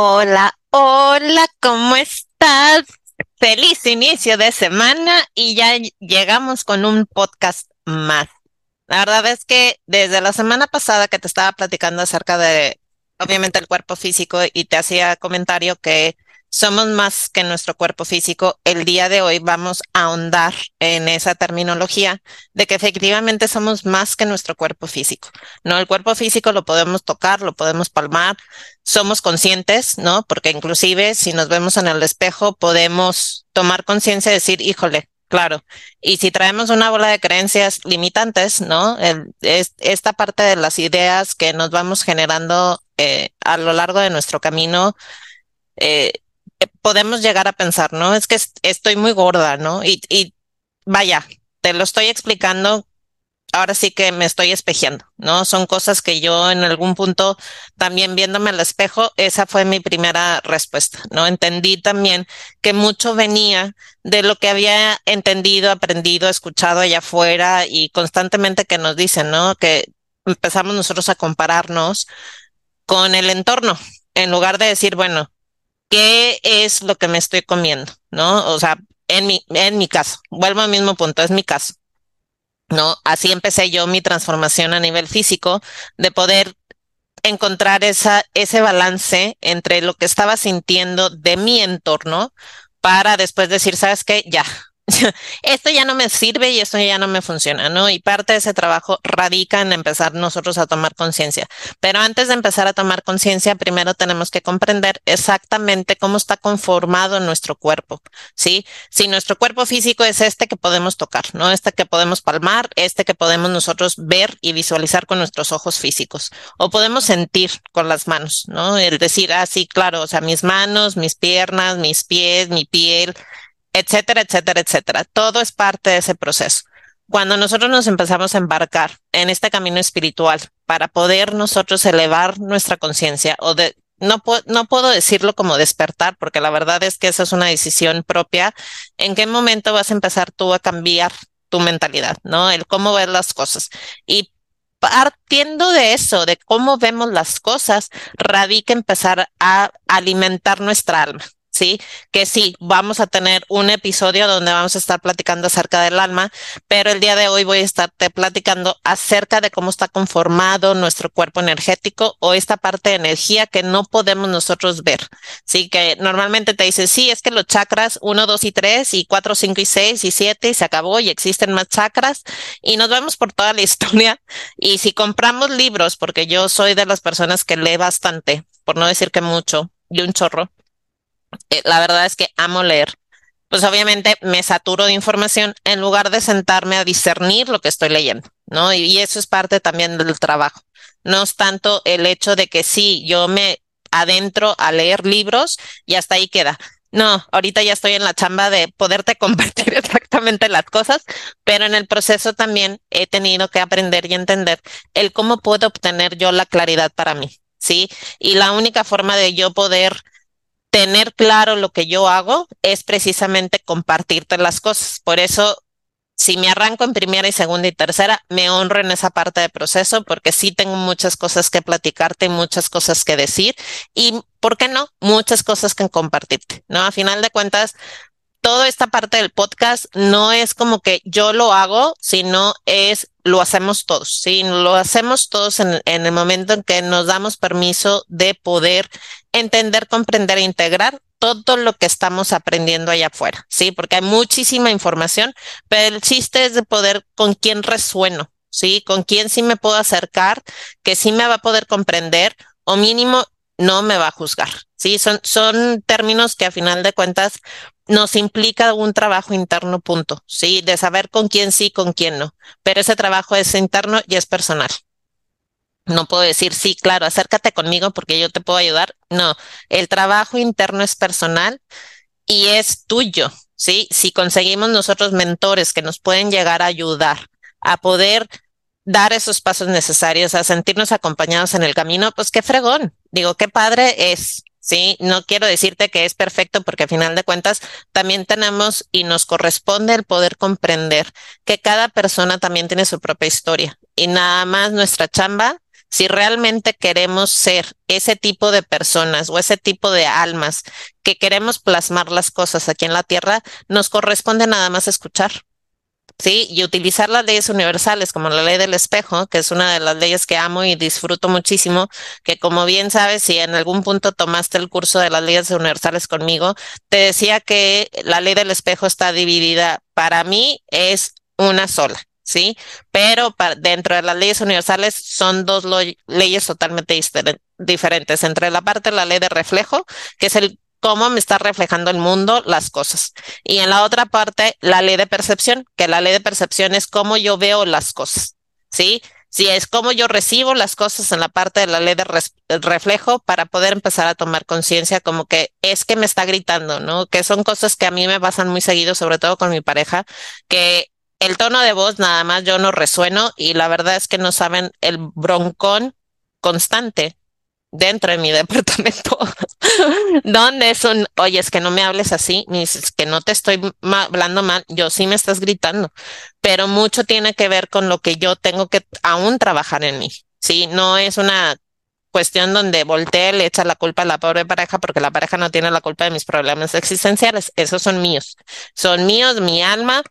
Hola, hola, ¿cómo estás? Feliz inicio de semana y ya llegamos con un podcast más. La verdad es que desde la semana pasada que te estaba platicando acerca de, obviamente, el cuerpo físico y te hacía comentario que somos más que nuestro cuerpo físico. El día de hoy vamos a ahondar en esa terminología de que efectivamente somos más que nuestro cuerpo físico. No, el cuerpo físico lo podemos tocar, lo podemos palmar, somos conscientes, ¿no? Porque inclusive si nos vemos en el espejo podemos tomar conciencia y decir, híjole, Claro, y si traemos una bola de creencias limitantes, ¿no? El, es, esta parte de las ideas que nos vamos generando eh, a lo largo de nuestro camino, eh, podemos llegar a pensar, ¿no? Es que estoy muy gorda, ¿no? Y, vaya, te lo estoy explicando, ahora sí que me estoy espejeando, ¿no? Son cosas que yo en algún punto también viéndome al espejo, esa fue mi primera respuesta, ¿no? Entendí también que mucho venía de lo que había entendido, aprendido, escuchado allá afuera y constantemente que nos dicen, ¿no? Que empezamos nosotros a compararnos con el entorno, en lugar de decir, bueno, ¿qué es lo que me estoy comiendo? ¿No? O sea, en mi, en mi caso, vuelvo al mismo punto, es mi caso. ¿No? Así empecé yo mi transformación a nivel físico de poder encontrar esa, ese balance entre lo que estaba sintiendo de mi entorno para después decir, ¿sabes qué? Ya, esto ya no me sirve y esto ya no me funciona, ¿no? Y parte de ese trabajo radica en empezar nosotros a tomar conciencia. Pero antes de empezar a tomar conciencia, primero tenemos que comprender exactamente cómo está conformado nuestro cuerpo, ¿sí? Si nuestro cuerpo físico es este que podemos tocar, ¿no? Este que podemos palmar, este que podemos nosotros ver y visualizar con nuestros ojos físicos, o podemos sentir con las manos, ¿no? El decir, ah, sí, claro, o sea, mis manos, mis piernas, mis pies, mi piel, etcétera, etcétera, etcétera. Todo es parte de ese proceso. Cuando nosotros nos empezamos a embarcar en este camino espiritual para poder nosotros elevar nuestra conciencia o de, no, no puedo decirlo como despertar, porque la verdad es que esa es una decisión propia. ¿En qué momento vas a empezar tú a cambiar tu mentalidad, no? El cómo ver las cosas. Y partiendo de eso, de cómo vemos las cosas, radica empezar a alimentar nuestra alma. ¿Sí? Que sí, vamos a tener un episodio donde vamos a estar platicando acerca del alma, pero el día de hoy voy a estarte platicando acerca de cómo está conformado nuestro cuerpo energético o esta parte de energía que no podemos nosotros ver, ¿sí? Que normalmente te dicen, sí, es que los chakras 1, 2 y 3 y 4, 5 y 6 y 7 y se acabó y existen más chakras y nos vemos por toda la historia y si compramos libros, porque yo soy de las personas que lee bastante, por no decir que mucho, y un chorro, eh, la verdad es que amo leer. Pues obviamente me saturo de información en lugar de sentarme a discernir lo que estoy leyendo, ¿no? Y, eso es parte también del trabajo. No es tanto el hecho de que sí, yo me adentro a leer libros y hasta ahí queda. No, ahorita ya estoy en la chamba de poderte compartir exactamente las cosas, pero en el proceso también he tenido que aprender y entender el cómo puedo obtener yo la claridad para mí, ¿sí? Y la única forma de yo poder tener claro lo que yo hago es precisamente compartirte las cosas. Por eso, si me arranco en primera y segunda y tercera, me honro en esa parte del proceso porque sí tengo muchas cosas que platicarte, muchas cosas que decir y, ¿por qué no? Muchas cosas que compartirte, ¿no? A final de cuentas, toda esta parte del podcast no es como que yo lo hago, sino es lo hacemos todos, ¿sí? Lo hacemos todos en, el momento en que nos damos permiso de poder entender, comprender e integrar todo lo que estamos aprendiendo allá afuera, ¿sí? Porque hay muchísima información, pero el chiste es de poder con quién resueno, ¿sí? Con quién sí me puedo acercar, que sí me va a poder comprender o mínimo no me va a juzgar, ¿sí? Son, son términos que a final de cuentas nos implica un trabajo interno, punto, ¿sí? De saber con quién sí, con quién no. Pero ese trabajo es interno y es personal. No puedo decir, sí, claro, acércate conmigo porque yo te puedo ayudar. No, el trabajo interno es personal y es tuyo, ¿sí? Si conseguimos nosotros mentores que nos pueden llegar a ayudar a poder dar esos pasos necesarios, a sentirnos acompañados en el camino, pues qué fregón. Digo, qué padre es, ¿sí? No quiero decirte que es perfecto porque al final de cuentas también tenemos y nos corresponde el poder comprender que cada persona también tiene su propia historia y nada más nuestra chamba si realmente queremos ser ese tipo de personas o ese tipo de almas que queremos plasmar las cosas aquí en la tierra, nos corresponde nada más escuchar. ¿Sí? Y utilizar las leyes universales como la ley del espejo, que es una de las leyes que amo y disfruto muchísimo, que como bien sabes, si en algún punto tomaste el curso de las leyes universales conmigo, te decía que la ley del espejo está dividida, para mí es una sola. ¿sí? Pero dentro de las leyes universales son dos leyes totalmente diferentes. Entre la parte de la ley de reflejo, que es el cómo me está reflejando el mundo las cosas. Y en la otra parte, la ley de percepción, que la ley de percepción es cómo yo veo las cosas, ¿sí? Si es cómo yo recibo las cosas en la parte de la ley de reflejo para poder empezar a tomar conciencia como que es que me está gritando, ¿no? Que son cosas que a mí me pasan muy seguido, sobre todo con mi pareja, que el tono de voz nada más yo no resueno y la verdad es que no saben el broncón constante dentro de mi departamento, donde es un, oye, es que no me hables así, me que no te estoy hablando mal, yo sí me estás gritando, pero mucho tiene que ver con lo que yo tengo que aún trabajar en mí, ¿sí? No es una cuestión donde voltee, le echa la culpa a la pobre pareja porque la pareja no tiene la culpa de mis problemas existenciales, esos son míos, son míos, mi alma,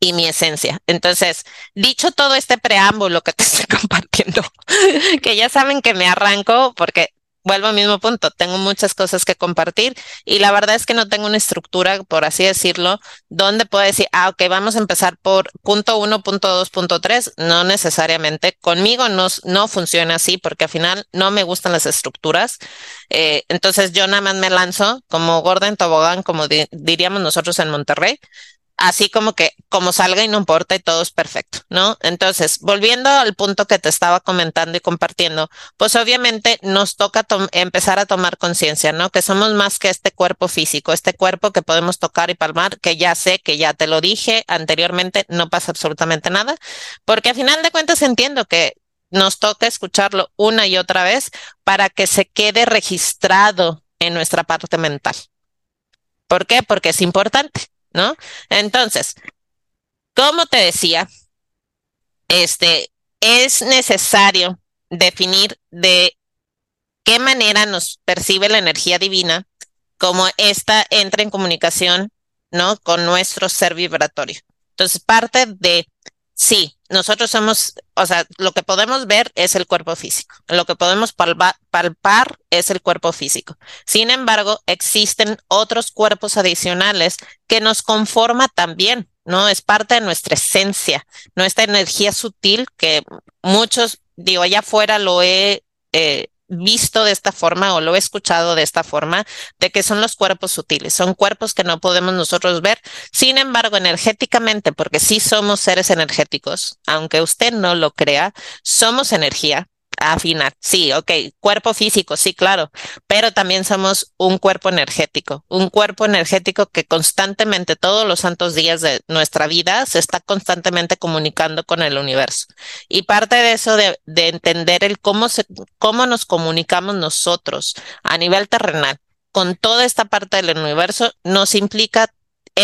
y mi esencia. Entonces, dicho todo este preámbulo que te estoy compartiendo, que ya saben que me arranco porque vuelvo al mismo punto, tengo muchas cosas que compartir y la verdad es que no tengo una estructura, por así decirlo, donde puedo decir, ah, ok, vamos a empezar por punto uno, punto dos, punto tres. No necesariamente. Conmigo no, no funciona así porque al final no me gustan las estructuras. Eh, entonces yo nada más me lanzo como gorda en tobogán, como diríamos nosotros en Monterrey así como que como salga y no importa y todo es perfecto, ¿no? Entonces, volviendo al punto que te estaba comentando y compartiendo, pues obviamente nos toca empezar a tomar conciencia, ¿no? Que somos más que este cuerpo físico, este cuerpo que podemos tocar y palmar, que ya sé, que ya te lo dije anteriormente, no pasa absolutamente nada, porque a final de cuentas entiendo que nos toca escucharlo una y otra vez para que se quede registrado en nuestra parte mental. ¿Por qué? Porque es importante. ¿No? Entonces, como te decía, este, es necesario definir de qué manera nos percibe la energía divina, como esta entra en comunicación, ¿no? Con nuestro ser vibratorio. Entonces, parte de Sí, nosotros somos, o sea, lo que podemos ver es el cuerpo físico, lo que podemos palpar, es el cuerpo físico. Sin embargo, existen otros cuerpos adicionales que nos conforma también, ¿no? Es parte de nuestra esencia, nuestra energía sutil que muchos, digo, allá afuera lo he eh, visto de esta forma o lo he escuchado de esta forma, de que son los cuerpos sutiles, son cuerpos que no podemos nosotros ver. Sin embargo, energéticamente, porque sí somos seres energéticos, aunque usted no lo crea, somos energía, afinar. Sí, ok, cuerpo físico, sí, claro, pero también somos un cuerpo energético, un cuerpo energético que constantemente, todos los santos días de nuestra vida, se está constantemente comunicando con el universo. Y parte de eso, de, de entender el cómo, se, cómo nos comunicamos nosotros a nivel terrenal con toda esta parte del universo, nos implica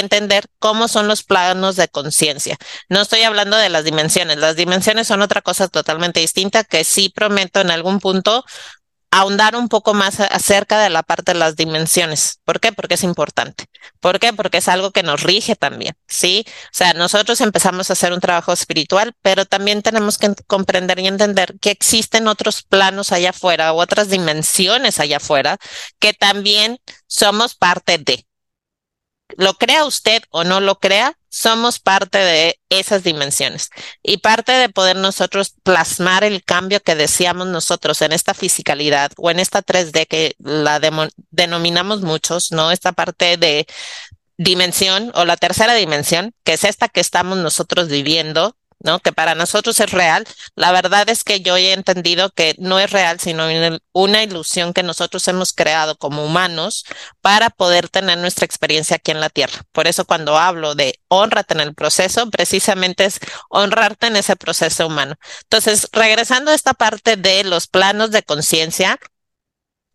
entender cómo son los planos de conciencia. No estoy hablando de las dimensiones. Las dimensiones son otra cosa totalmente distinta que sí prometo en algún punto ahondar un poco más acerca de la parte de las dimensiones. ¿Por qué? Porque es importante. ¿Por qué? Porque es algo que nos rige también, ¿sí? O sea, nosotros empezamos a hacer un trabajo espiritual, pero también tenemos que comprender y entender que existen otros planos allá afuera, otras dimensiones allá afuera, que también somos parte de lo crea usted o no lo crea, somos parte de esas dimensiones y parte de poder nosotros plasmar el cambio que deseamos nosotros en esta fisicalidad o en esta 3D que la denominamos muchos, ¿no? Esta parte de dimensión o la tercera dimensión, que es esta que estamos nosotros viviendo, ¿no? Que para nosotros es real. La verdad es que yo he entendido que no es real, sino una ilusión que nosotros hemos creado como humanos para poder tener nuestra experiencia aquí en la Tierra. Por eso cuando hablo de honrarte en el proceso, precisamente es honrarte en ese proceso humano. Entonces, regresando a esta parte de los planos de conciencia,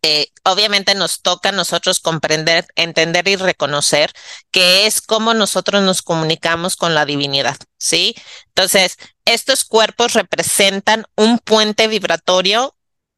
eh, obviamente nos toca a nosotros comprender, entender y reconocer que es cómo nosotros nos comunicamos con la divinidad, ¿sí? Entonces, estos cuerpos representan un puente vibratorio,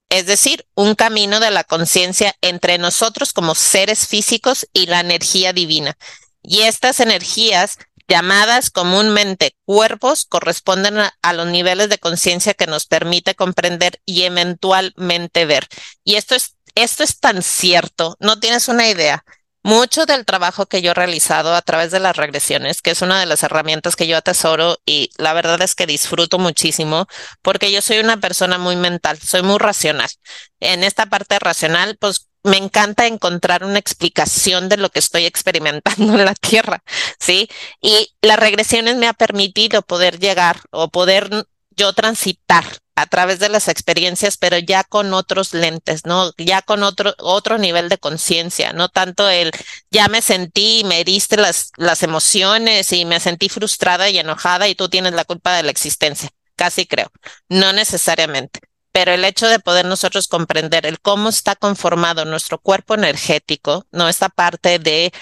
es decir, un camino de la conciencia entre nosotros como seres físicos y la energía divina. Y estas energías llamadas comúnmente cuerpos, corresponden a, los niveles de conciencia que nos permite comprender y eventualmente ver. Y esto es, esto es tan cierto, no tienes una idea. Mucho del trabajo que yo he realizado a través de las regresiones, que es una de las herramientas que yo atesoro y la verdad es que disfruto muchísimo porque yo soy una persona muy mental, soy muy racional. En esta parte racional, pues me encanta encontrar una explicación de lo que estoy experimentando en la Tierra, ¿sí? Y las regresiones me ha permitido poder llegar o poder yo transitar a través de las experiencias, pero ya con otros lentes, ¿no? Ya con otro, otro nivel de conciencia, no tanto el ya me sentí, me heriste las, las emociones y me sentí frustrada y enojada y tú tienes la culpa de la existencia. Casi creo. No necesariamente pero el hecho de poder nosotros comprender el cómo está conformado nuestro cuerpo energético, no esta parte de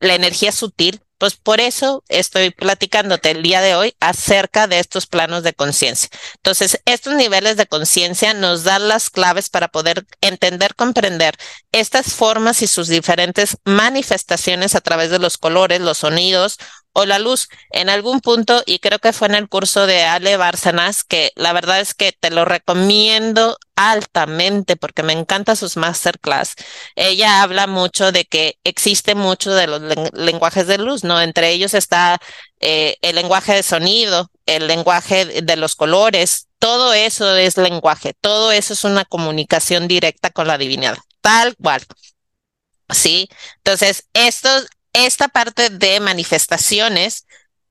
la energía sutil, pues por eso estoy platicándote el día de hoy acerca de estos planos de conciencia. Entonces, estos niveles de conciencia nos dan las claves para poder entender, comprender estas formas y sus diferentes manifestaciones a través de los colores, los sonidos o la luz en algún punto, y creo que fue en el curso de Ale Bárcenas, que la verdad es que te lo recomiendo altamente porque me encanta sus masterclass. Ella habla mucho de que existe mucho de los lenguajes de luz, ¿no? Entre ellos está eh, el lenguaje de sonido, el lenguaje de los colores, todo eso es lenguaje, todo eso es una comunicación directa con la divinidad, tal cual. Sí, entonces esto esta parte de manifestaciones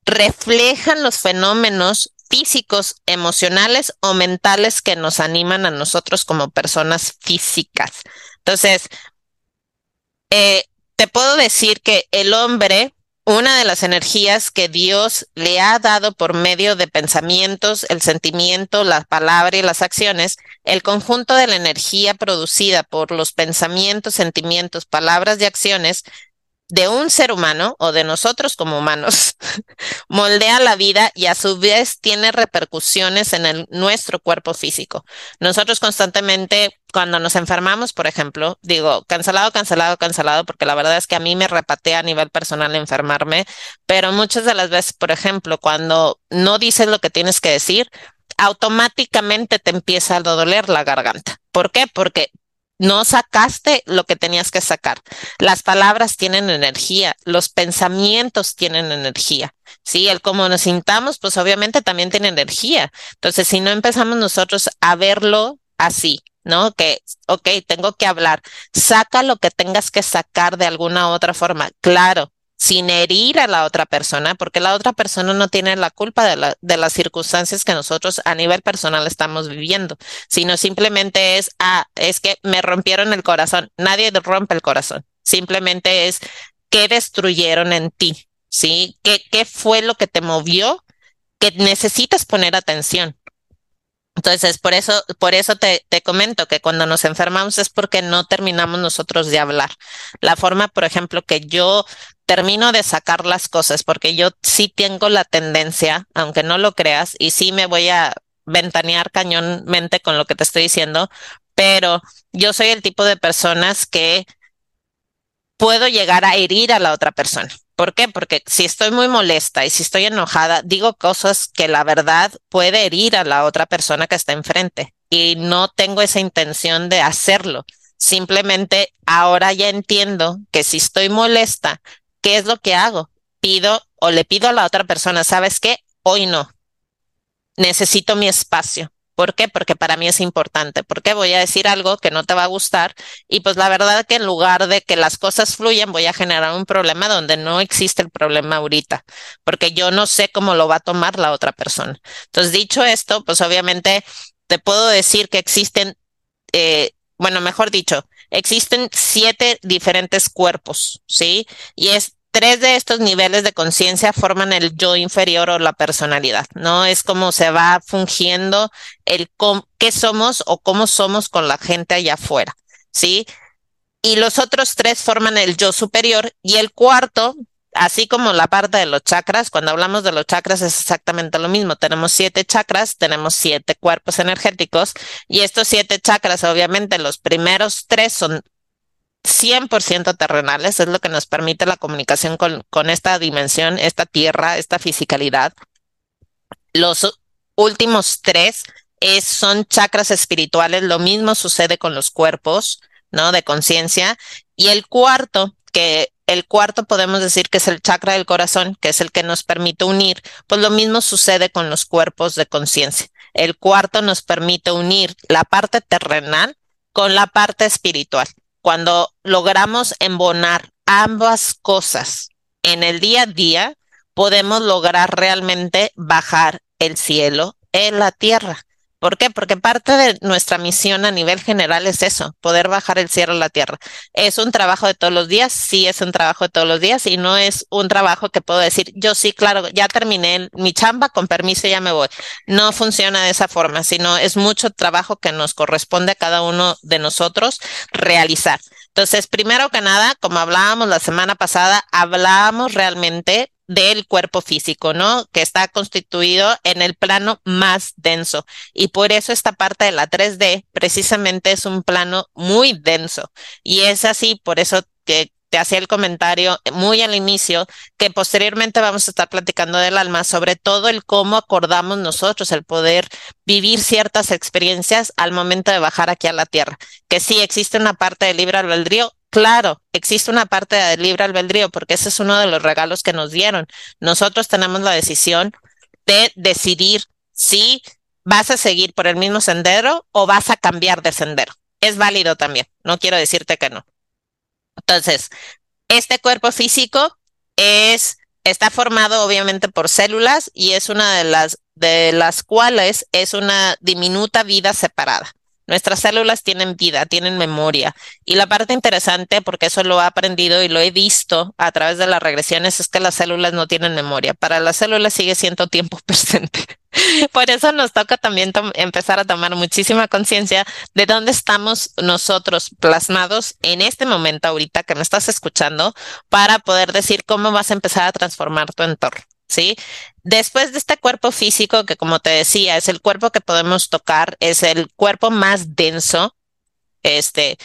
reflejan los fenómenos físicos, emocionales o mentales que nos animan a nosotros como personas físicas. Entonces, eh, te puedo decir que el hombre, una de las energías que Dios le ha dado por medio de pensamientos, el sentimiento, la palabra y las acciones, el conjunto de la energía producida por los pensamientos, sentimientos, palabras y acciones de un ser humano o de nosotros como humanos moldea la vida y a su vez tiene repercusiones en nuestro cuerpo físico. Nosotros constantemente, cuando nos enfermamos, por ejemplo, digo, cancelado, cancelado, cancelado, porque la verdad es que a mí me repatea a nivel personal enfermarme, pero muchas de las veces, por ejemplo, cuando no dices lo que tienes que decir, automáticamente te empieza a doler la garganta. ¿Por qué? Porque no sacaste lo que tenías que sacar. Las palabras tienen energía, los pensamientos tienen energía. Sí, el cómo nos sintamos, pues obviamente también tiene energía. Entonces, si no empezamos nosotros a verlo así, ¿no? Que, ok, tengo que hablar, saca lo que tengas que sacar de alguna otra forma. Claro, sin herir a la otra persona, porque la otra persona no tiene la culpa de, las circunstancias que nosotros a nivel personal estamos viviendo, sino simplemente es, ah, es que me rompieron el corazón. Nadie rompe el corazón. Simplemente es qué destruyeron en ti, ¿sí? ¿Qué, qué fue lo que te movió? Que necesitas poner atención. Entonces, por eso, por eso te, te, comento que cuando nos enfermamos es porque no terminamos nosotros de hablar. La forma, por ejemplo, que yo termino de sacar las cosas, porque yo sí tengo la tendencia, aunque no lo creas, y sí me voy a ventanear cañonmente con lo que te estoy diciendo, pero yo soy el tipo de personas que puedo llegar a herir a la otra persona. ¿Por qué? Porque si estoy muy molesta y si estoy enojada, digo cosas que la verdad puede herir a la otra persona que está enfrente y no tengo esa intención de hacerlo. Simplemente ahora ya entiendo que si estoy molesta, ¿qué es lo que hago? Pido o le pido a la otra persona, ¿sabes qué? Hoy no. Necesito mi espacio. ¿Por qué? Porque para mí es importante. Porque voy a decir algo que no te va a gustar y pues la verdad que en lugar de que las cosas fluyan, voy a generar un problema donde no existe el problema ahorita, porque yo no sé cómo lo va a tomar la otra persona. Entonces, dicho esto, pues obviamente te puedo decir que existen, eh, bueno, mejor dicho, existen siete diferentes cuerpos, ¿sí? Y es tres de estos niveles de conciencia forman el yo inferior o la personalidad, ¿no? Es como se va fungiendo el qué somos o cómo somos con la gente allá afuera, ¿sí? Y los otros tres forman el yo superior y el cuarto, así como la parte de los chakras, cuando hablamos de los chakras es exactamente lo mismo. Tenemos siete chakras, tenemos siete cuerpos energéticos y estos siete chakras, obviamente los primeros tres son 100% terrenales, es lo que nos permite la comunicación con, esta dimensión, esta tierra, esta fisicalidad. Los últimos tres es, son chakras espirituales, lo mismo sucede con los cuerpos, ¿no? De conciencia. Y el cuarto, que el cuarto podemos decir que es el chakra del corazón, que es el que nos permite unir, pues lo mismo sucede con los cuerpos de conciencia. El cuarto nos permite unir la parte terrenal con la parte espiritual. Cuando logramos embonar ambas cosas en el día a día, podemos lograr realmente bajar el cielo en la tierra. ¿Por qué? Porque parte de nuestra misión a nivel general es eso, poder bajar el cielo a la tierra. ¿Es un trabajo de todos los días? Sí, es un trabajo de todos los días y no es un trabajo que puedo decir, yo sí, claro, ya terminé mi chamba, con permiso ya me voy. No funciona de esa forma, sino es mucho trabajo que nos corresponde a cada uno de nosotros realizar. Entonces, primero que nada, como hablábamos la semana pasada, hablábamos realmente del cuerpo físico, ¿no? Que está constituido en el plano más denso. Y por eso esta parte de la 3D precisamente es un plano muy denso. Y es así, por eso que te hacía el comentario muy al inicio, que posteriormente vamos a estar platicando del alma, sobre todo el cómo acordamos nosotros el poder vivir ciertas experiencias al momento de bajar aquí a la tierra. Que sí existe una parte de libre albedrío, Claro, existe una parte de libre albedrío porque ese es uno de los regalos que nos dieron. Nosotros tenemos la decisión de decidir si vas a seguir por el mismo sendero o vas a cambiar de sendero. Es válido también, no quiero decirte que no. Entonces, este cuerpo físico es está formado obviamente por células y es una de las de las cuales es una diminuta vida separada. Nuestras células tienen vida, tienen memoria. Y la parte interesante, porque eso lo he aprendido y lo he visto a través de las regresiones, es que las células no tienen memoria. Para las células sigue siendo tiempo presente. Por eso nos toca también empezar a tomar muchísima conciencia de dónde estamos nosotros plasmados en este momento ahorita que me estás escuchando para poder decir cómo vas a empezar a transformar tu entorno. ¿sí? Después de este cuerpo físico, que como te decía, es el cuerpo que podemos tocar, es el cuerpo más denso, este,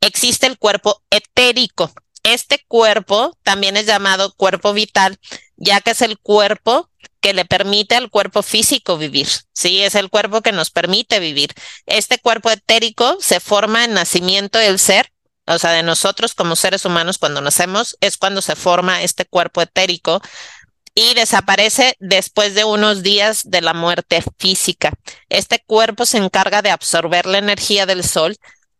existe el cuerpo etérico. Este cuerpo también es llamado cuerpo vital, ya que es el cuerpo que le permite al cuerpo físico vivir, ¿sí? Es el cuerpo que nos permite vivir. Este cuerpo etérico se forma en nacimiento del ser, o sea, de nosotros como seres humanos cuando nacemos, es cuando se forma este cuerpo etérico y desaparece después de unos días de la muerte física. Este cuerpo se encarga de absorber la energía del sol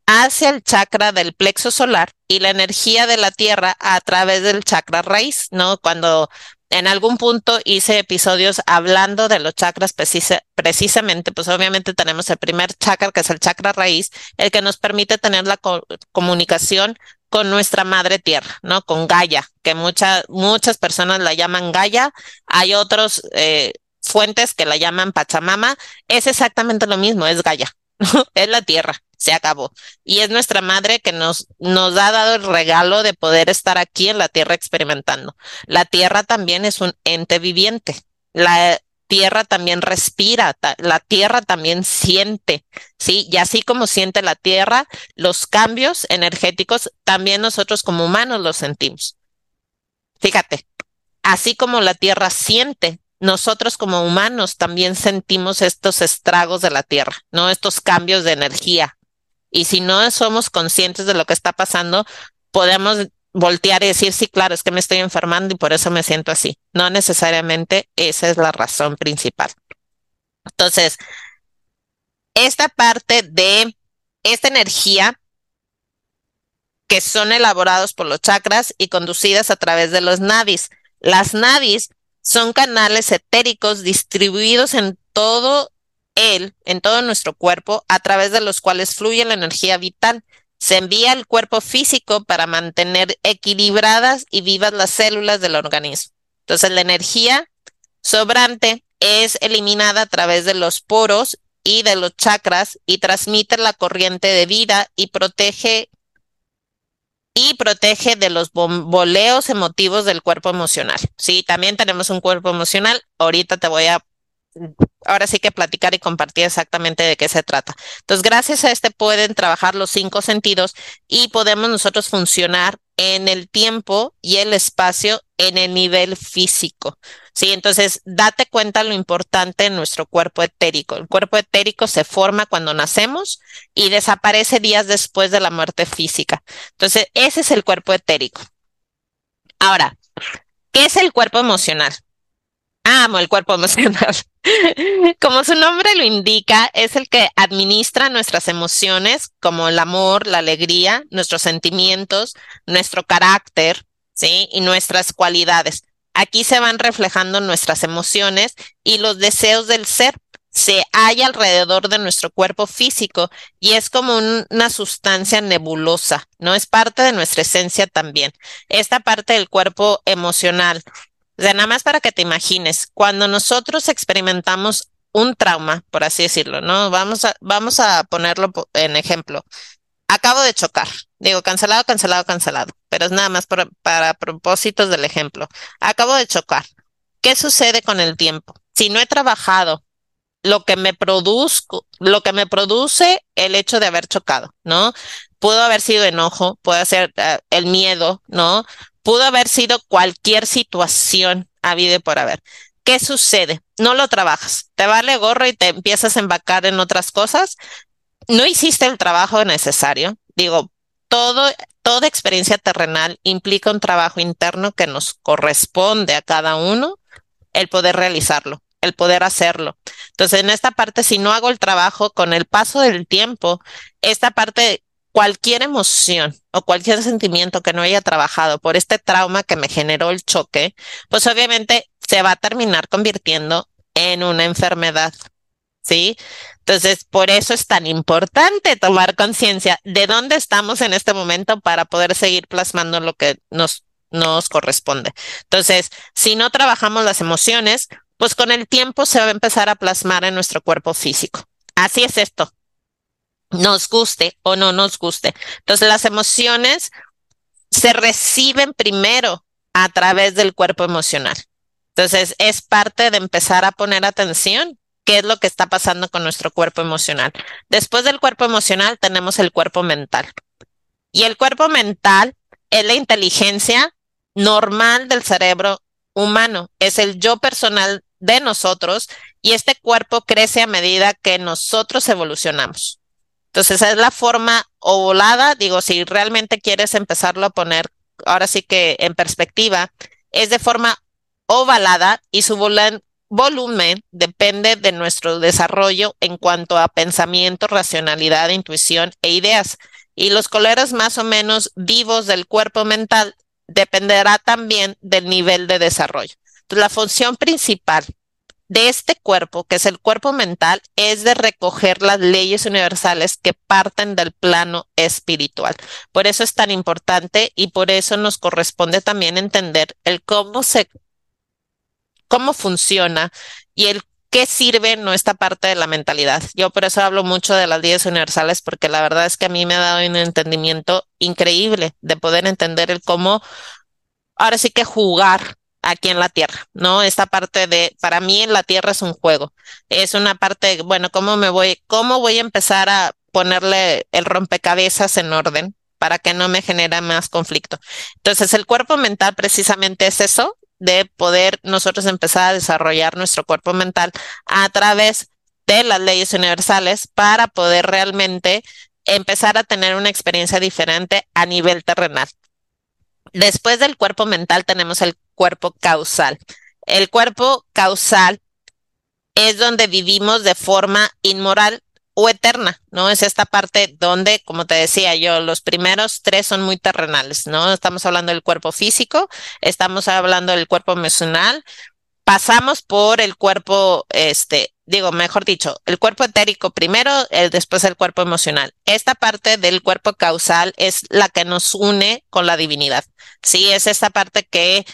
hacia el chakra del plexo solar y la energía de la tierra a través del chakra raíz, ¿no? Cuando en algún punto hice episodios hablando de los chakras precisamente, pues obviamente tenemos el primer chakra, que es el chakra raíz, el que nos permite tener la comunicación con nuestra madre tierra, ¿no? Con Gaia, que muchas muchas personas la llaman Gaia, hay otros eh, fuentes que la llaman Pachamama, es exactamente lo mismo, es Gaia, es la tierra, se acabó. Y es nuestra madre que nos, nos ha dado el regalo de poder estar aquí en la tierra experimentando. La tierra también es un ente viviente. La, tierra también respira, la tierra también siente, ¿sí? Y así como siente la tierra, los cambios energéticos, también nosotros como humanos los sentimos. Fíjate, así como la tierra siente, nosotros como humanos también sentimos estos estragos de la tierra, ¿no? Estos cambios de energía. Y si no somos conscientes de lo que está pasando, podemos voltear y decir, sí, claro, es que me estoy enfermando y por eso me siento así. No necesariamente esa es la razón principal. Entonces, esta parte de esta energía que son elaborados por los chakras y conducidas a través de los nadis. Las nadis son canales etéricos distribuidos en todo él, en todo nuestro cuerpo, a través de los cuales fluye la energía vital se envía al cuerpo físico para mantener equilibradas y vivas las células del organismo. Entonces, la energía sobrante es eliminada a través de los poros y de los chakras y transmite la corriente de vida y protege y protege de los bomboleos emotivos del cuerpo emocional. Sí, también tenemos un cuerpo emocional. Ahorita te voy a ahora sí que platicar y compartir exactamente de qué se trata. Entonces, gracias a este pueden trabajar los cinco sentidos y podemos nosotros funcionar en el tiempo y el espacio en el nivel físico. Sí, entonces date cuenta lo importante en nuestro cuerpo etérico. El cuerpo etérico se forma cuando nacemos y desaparece días después de la muerte física. Entonces, ese es el cuerpo etérico. Ahora, ¿qué es el cuerpo emocional? Amo el cuerpo emocional. Como su nombre lo indica, es el que administra nuestras emociones, como el amor, la alegría, nuestros sentimientos, nuestro carácter, ¿sí? Y nuestras cualidades. Aquí se van reflejando nuestras emociones y los deseos del ser. Se halla alrededor de nuestro cuerpo físico y es como una sustancia nebulosa, ¿no? Es parte de nuestra esencia también. Esta parte del cuerpo emocional o sea, nada más para que te imagines, cuando nosotros experimentamos un trauma, por así decirlo, ¿no? Vamos a, vamos a ponerlo en ejemplo. Acabo de chocar. Digo, cancelado, cancelado, cancelado. Pero es nada más para, propósitos del ejemplo. Acabo de chocar. ¿Qué sucede con el tiempo? Si no he trabajado lo que me produzco, lo que me produce el hecho de haber chocado, ¿no? Pudo haber sido enojo, puede ser uh, el miedo, ¿no? Pudo haber sido cualquier situación habida por haber. ¿Qué sucede? No lo trabajas, te vale gorro y te empiezas a embacar en otras cosas. No hiciste el trabajo necesario. Digo, todo, toda experiencia terrenal implica un trabajo interno que nos corresponde a cada uno el poder realizarlo, el poder hacerlo. Entonces, en esta parte, si no hago el trabajo con el paso del tiempo, esta parte cualquier emoción o cualquier sentimiento que no haya trabajado por este trauma que me generó el choque, pues obviamente se va a terminar convirtiendo en una enfermedad. ¿Sí? Entonces, por eso es tan importante tomar conciencia de dónde estamos en este momento para poder seguir plasmando lo que nos, nos corresponde. Entonces, si no trabajamos las emociones, pues con el tiempo se va a empezar a plasmar en nuestro cuerpo físico. Así es esto nos guste o no nos guste. Entonces las emociones se reciben primero a través del cuerpo emocional. Entonces es parte de empezar a poner atención qué es lo que está pasando con nuestro cuerpo emocional. Después del cuerpo emocional tenemos el cuerpo mental. Y el cuerpo mental es la inteligencia normal del cerebro humano, es el yo personal de nosotros y este cuerpo crece a medida que nosotros evolucionamos. Entonces, es la forma ovalada, digo, si realmente quieres empezarlo a poner ahora sí que en perspectiva, es de forma ovalada y su volumen depende de nuestro desarrollo en cuanto a pensamiento, racionalidad, intuición e ideas. Y los colores más o menos vivos del cuerpo mental dependerá también del nivel de desarrollo. Entonces, la función principal de este cuerpo, que es el cuerpo mental, es de recoger las leyes universales que parten del plano espiritual. Por eso es tan importante y por eso nos corresponde también entender el cómo se, cómo funciona y el qué sirve nuestra parte de la mentalidad. Yo por eso hablo mucho de las leyes universales porque la verdad es que a mí me ha dado un entendimiento increíble de poder entender el cómo ahora sí que jugar aquí en la Tierra, ¿no? Esta parte de, para mí la Tierra es un juego, es una parte, bueno, ¿cómo me voy, cómo voy a empezar a ponerle el rompecabezas en orden para que no me genere más conflicto? Entonces, el cuerpo mental precisamente es eso, de poder nosotros empezar a desarrollar nuestro cuerpo mental a través de las leyes universales para poder realmente empezar a tener una experiencia diferente a nivel terrenal. Después del cuerpo mental tenemos el cuerpo causal. El cuerpo causal es donde vivimos de forma inmoral o eterna, ¿no? Es esta parte donde, como te decía yo, los primeros tres son muy terrenales, ¿no? Estamos hablando del cuerpo físico, estamos hablando del cuerpo emocional, pasamos por el cuerpo, este, digo, mejor dicho, el cuerpo etérico primero, el, después el cuerpo emocional. Esta parte del cuerpo causal es la que nos une con la divinidad. Sí, es esta parte que,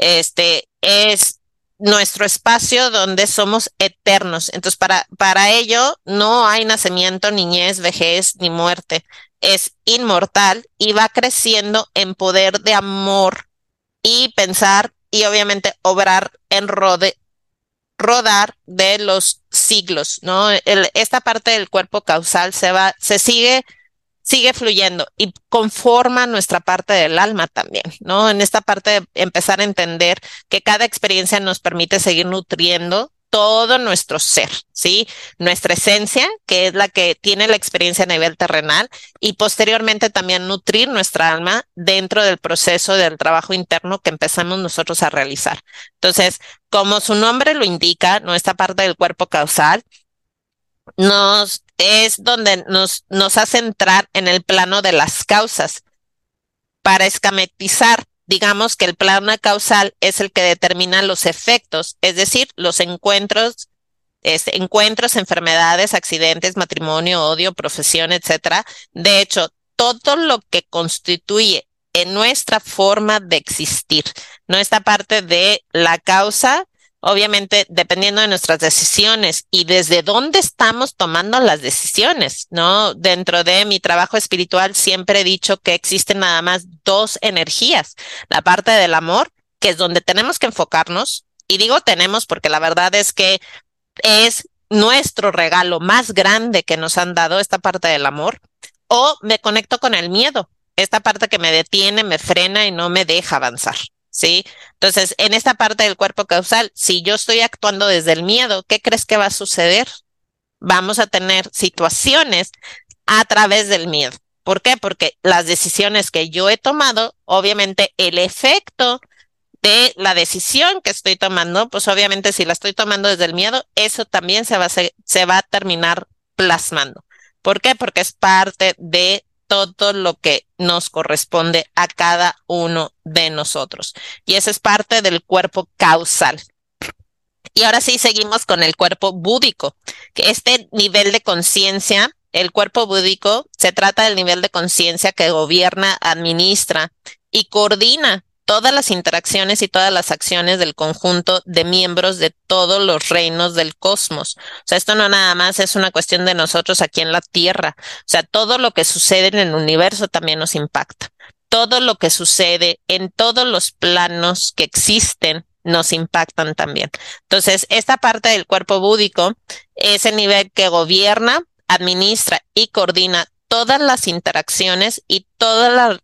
este, es nuestro espacio donde somos eternos. Entonces, para, para ello no hay nacimiento, niñez, vejez, ni muerte. Es inmortal y va creciendo en poder de amor y pensar y obviamente obrar en rodar de los siglos, ¿no? esta parte del cuerpo causal se va, se sigue sigue fluyendo y conforma nuestra parte del alma también, ¿no? En esta parte de empezar a entender que cada experiencia nos permite seguir nutriendo todo nuestro ser, ¿sí? Nuestra esencia, que es la que tiene la experiencia a nivel terrenal, y posteriormente también nutrir nuestra alma dentro del proceso del trabajo interno que empezamos nosotros a realizar. Entonces, como su nombre lo indica, nuestra parte del cuerpo causal nos es donde nos, nos hace entrar en el plano de las causas para escametizar digamos que el plano causal es el que determina los efectos, es decir, los encuentros, encuentros, enfermedades, accidentes, matrimonio, odio, profesión, etcétera. De hecho, todo lo que constituye en nuestra forma de existir, no esta parte de la causa obviamente dependiendo de nuestras decisiones y desde dónde estamos tomando las decisiones, ¿no? Dentro de mi trabajo espiritual siempre he dicho que existen nada más dos energías, la parte del amor, que es donde tenemos que enfocarnos, y digo tenemos porque la verdad es que es nuestro regalo más grande que nos han dado, esta parte del amor, o me conecto con el miedo, esta parte que me detiene, me frena y no me deja avanzar. ¿Sí? Entonces, en esta parte del cuerpo causal, si yo estoy actuando desde el miedo, ¿qué crees que va a suceder? Vamos a tener situaciones a través del miedo. ¿Por qué? Porque las decisiones que yo he tomado, obviamente el efecto de la decisión que estoy tomando, pues obviamente si la estoy tomando desde el miedo, eso también se va a, terminar plasmando. ¿Por qué? Porque es parte de todo lo que nos corresponde a cada uno de nosotros. Y esa es parte del cuerpo causal. Y ahora sí seguimos con el cuerpo búdico, este nivel de conciencia, el cuerpo búdico, se trata del nivel de conciencia que gobierna, administra y coordina todas las interacciones y todas las acciones del conjunto de miembros de todos los reinos del cosmos. O sea, esto no nada más es una cuestión de nosotros aquí en la Tierra. O sea, todo lo que sucede en el universo también nos impacta. Todo lo que sucede en todos los planos que existen nos impactan también. Entonces, esta parte del cuerpo búdico es el nivel que gobierna, administra y coordina todas las interacciones y todas las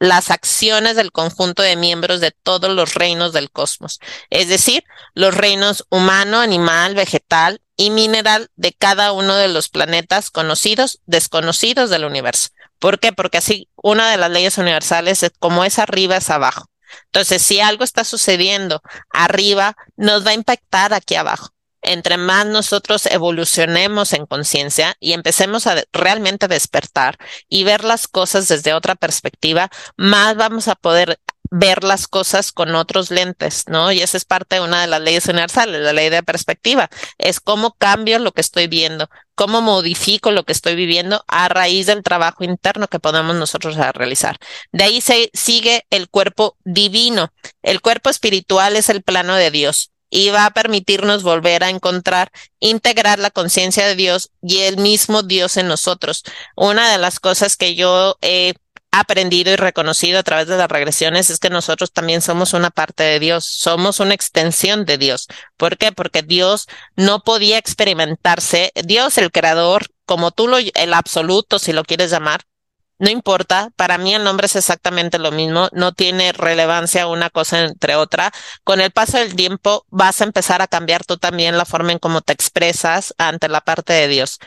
las acciones del conjunto de miembros de todos los reinos del cosmos, es decir, los reinos humano, animal, vegetal y mineral de cada uno de los planetas conocidos, desconocidos del universo. ¿Por qué? Porque así una de las leyes universales es como es arriba es abajo. Entonces, si algo está sucediendo arriba, nos va a impactar aquí abajo entre más nosotros evolucionemos en conciencia y empecemos a realmente despertar y ver las cosas desde otra perspectiva, más vamos a poder ver las cosas con otros lentes, ¿no? Y esa es parte de una de las leyes universales, la ley de perspectiva. Es cómo cambio lo que estoy viendo, cómo modifico lo que estoy viviendo a raíz del trabajo interno que podemos nosotros realizar. De ahí se sigue el cuerpo divino. El cuerpo espiritual es el plano de Dios y va a permitirnos volver a encontrar, integrar la conciencia de Dios y el mismo Dios en nosotros. Una de las cosas que yo he aprendido y reconocido a través de las regresiones es que nosotros también somos una parte de Dios, somos una extensión de Dios. ¿Por qué? Porque Dios no podía experimentarse, Dios el creador, como tú lo, el absoluto, si lo quieres llamar, no importa, para mí el nombre es exactamente lo mismo, no tiene relevancia una cosa entre otra. Con el paso del tiempo vas a empezar a cambiar tú también la forma en cómo te expresas ante la parte de Dios.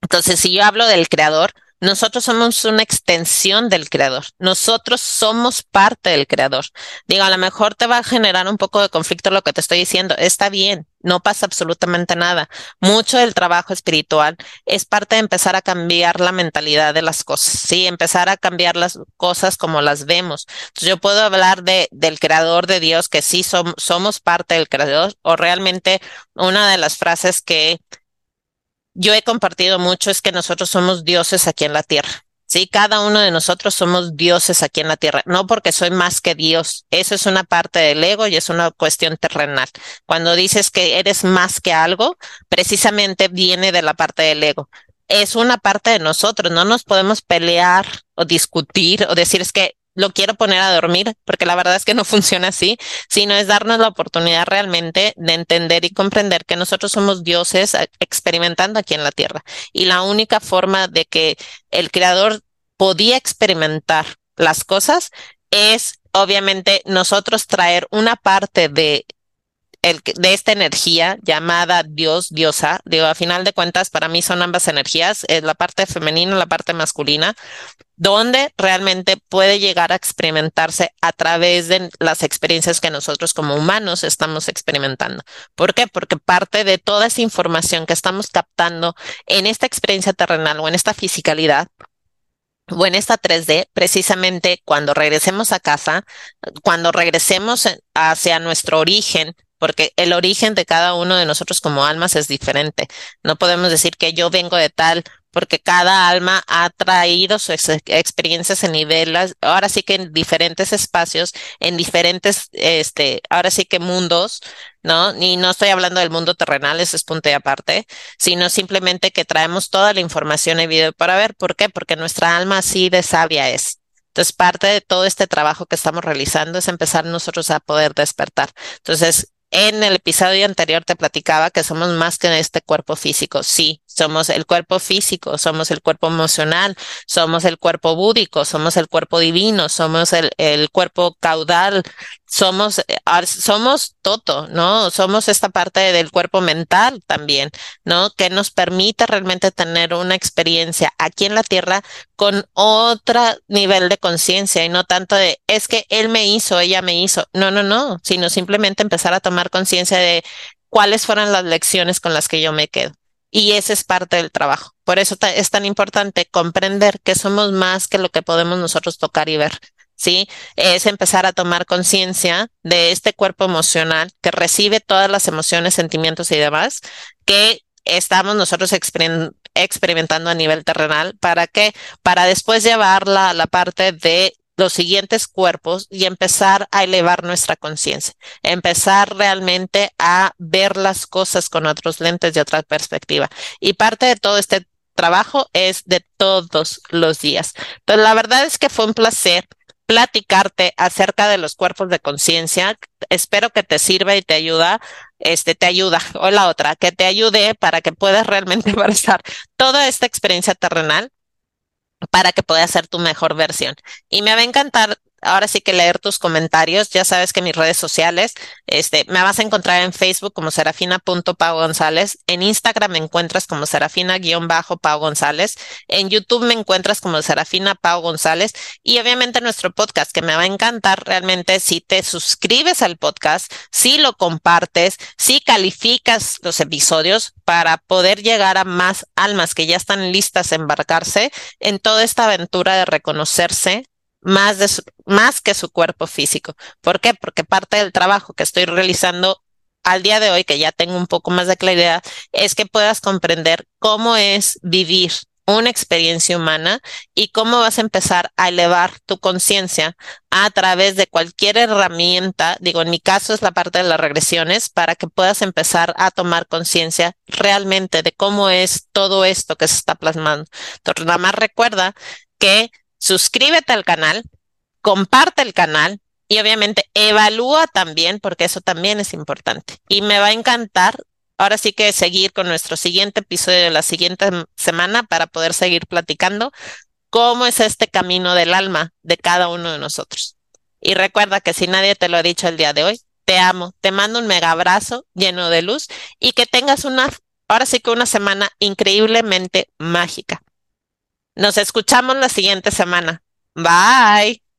Entonces, si yo hablo del creador, nosotros somos una extensión del creador. Nosotros somos parte del creador. Digo, a lo mejor te va a generar un poco de conflicto lo que te estoy diciendo. Está bien, no pasa absolutamente nada. Mucho del trabajo espiritual es parte de empezar a cambiar la mentalidad de las cosas. Sí, empezar a cambiar las cosas como las vemos. Yo puedo hablar de, del creador de Dios, que sí somos parte del creador, o realmente una de las frases que yo he compartido mucho es que nosotros somos dioses aquí en la tierra. Sí, cada uno de nosotros somos dioses aquí en la tierra, no porque soy más que Dios. Eso es una parte del ego y es una cuestión terrenal. Cuando dices que eres más que algo, precisamente viene de la parte del ego. Es una parte de nosotros, no nos podemos pelear o discutir o decir es que lo quiero poner a dormir, porque la verdad es que no funciona así, sino es darnos la oportunidad realmente de entender y comprender que nosotros somos dioses eh, experimentando aquí en la tierra. Y la única forma de que el creador podía experimentar las cosas es obviamente nosotros traer una parte de el, de esta energía llamada Dios, diosa, digo, a final de cuentas, para mí son ambas energías, es la parte femenina, la parte masculina, donde realmente puede llegar a experimentarse a través de las experiencias que nosotros como humanos estamos experimentando. ¿Por qué? Porque parte de toda esa información que estamos captando en esta experiencia terrenal o en esta fisicalidad, o en esta 3D, precisamente cuando regresemos a casa, cuando regresemos hacia nuestro origen, porque el origen de cada uno de nosotros como almas es diferente. No podemos decir que yo vengo de tal, porque cada alma ha traído sus experiencias en niveles, ahora sí que en diferentes espacios, en diferentes, este, ahora sí que mundos, ¿no? Y no estoy hablando del mundo terrenal, ese es punto y aparte, sino simplemente que traemos toda la información y video para ver. ¿Por qué? Porque nuestra alma así de sabia es. Entonces, parte de todo este trabajo que estamos realizando es empezar nosotros a poder despertar. Entonces, en el episodio anterior te platicaba que somos más que este cuerpo físico. Sí, somos el cuerpo físico, somos el cuerpo emocional, somos el cuerpo búdico, somos el cuerpo divino, somos el, el cuerpo caudal, somos, eh, somos todo, ¿no? Somos esta parte del cuerpo mental también, ¿no? Que nos permite realmente tener una experiencia aquí en la tierra con otro nivel de conciencia y no tanto de, es que él me hizo, ella me hizo. No, no, no, sino simplemente empezar a tomar conciencia de cuáles fueron las lecciones con las que yo me quedo. Y ese es parte del trabajo. Por eso es tan importante comprender que somos más que lo que podemos nosotros tocar y ver. ¿sí? Es empezar a tomar conciencia de este cuerpo emocional que recibe todas las emociones, sentimientos y demás que estamos nosotros experimentando a nivel terrenal. ¿Para qué? Para después llevarla a la parte de los siguientes cuerpos y empezar a elevar nuestra conciencia, empezar realmente a ver las cosas con otros lentes de otra perspectiva. Y parte de todo este trabajo es de todos los días. Entonces, la verdad es que fue un placer platicarte acerca de los cuerpos de conciencia. Espero que te sirva y te ayuda, este, te ayuda, o la otra, que te ayude para que puedas realmente abrazar toda esta experiencia terrenal para que puedas ser tu mejor versión. Y me va a encantar ahora sí que leer tus comentarios. Ya sabes que mis redes sociales, este, me vas a encontrar en Facebook como serafina.pau González, en Instagram me encuentras como serafina-pau González, en YouTube me encuentras como serafina Pau González y obviamente nuestro podcast que me va a encantar realmente si te suscribes al podcast, si lo compartes, si calificas los episodios para poder llegar a más almas que ya están listas a embarcarse en toda esta aventura de reconocerse, más, de más que su cuerpo físico. ¿Por qué? Porque parte del trabajo que estoy realizando al día de hoy, que ya tengo un poco más de claridad, es que puedas comprender cómo es vivir una experiencia humana y cómo vas a empezar a elevar tu conciencia a través de cualquier herramienta, digo, en mi caso es la parte de las regresiones, para que puedas empezar a tomar conciencia realmente de cómo es todo esto que se está plasmando. Entonces, nada más recuerda que suscríbete al canal, comparte el canal y obviamente evalúa también, porque eso también es importante. Y me va a encantar ahora sí que seguir con nuestro siguiente episodio de la siguiente semana para poder seguir platicando cómo es este camino del alma de cada uno de nosotros. Y recuerda que si nadie te lo ha dicho el día de hoy, te amo, te mando un mega abrazo lleno de luz y que tengas una, ahora sí que una semana increíblemente mágica. Nos escuchamos la siguiente semana. Bye.